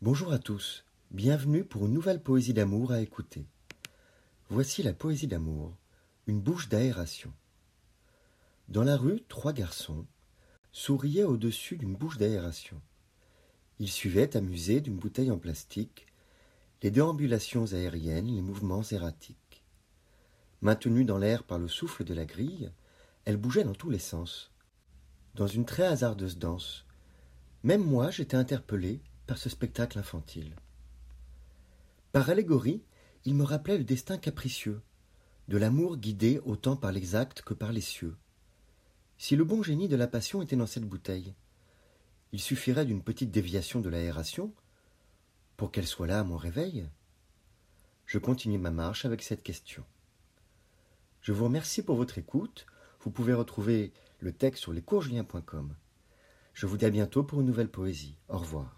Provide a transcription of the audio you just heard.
Bonjour à tous, bienvenue pour une nouvelle poésie d'amour à écouter. Voici la poésie d'amour, une bouche d'aération. Dans la rue, trois garçons souriaient au-dessus d'une bouche d'aération. Ils suivaient, amusés, d'une bouteille en plastique, les déambulations aériennes, les mouvements erratiques. Maintenue dans l'air par le souffle de la grille, elle bougeait dans tous les sens. Dans une très hasardeuse danse, même moi j'étais interpellé par ce spectacle infantile. Par allégorie, il me rappelait le destin capricieux, de l'amour guidé autant par l'exact que par les cieux. Si le bon génie de la passion était dans cette bouteille, il suffirait d'une petite déviation de l'aération pour qu'elle soit là à mon réveil. Je continue ma marche avec cette question. Je vous remercie pour votre écoute. Vous pouvez retrouver le texte sur lescoursjulien.com. Je vous dis à bientôt pour une nouvelle poésie. Au revoir.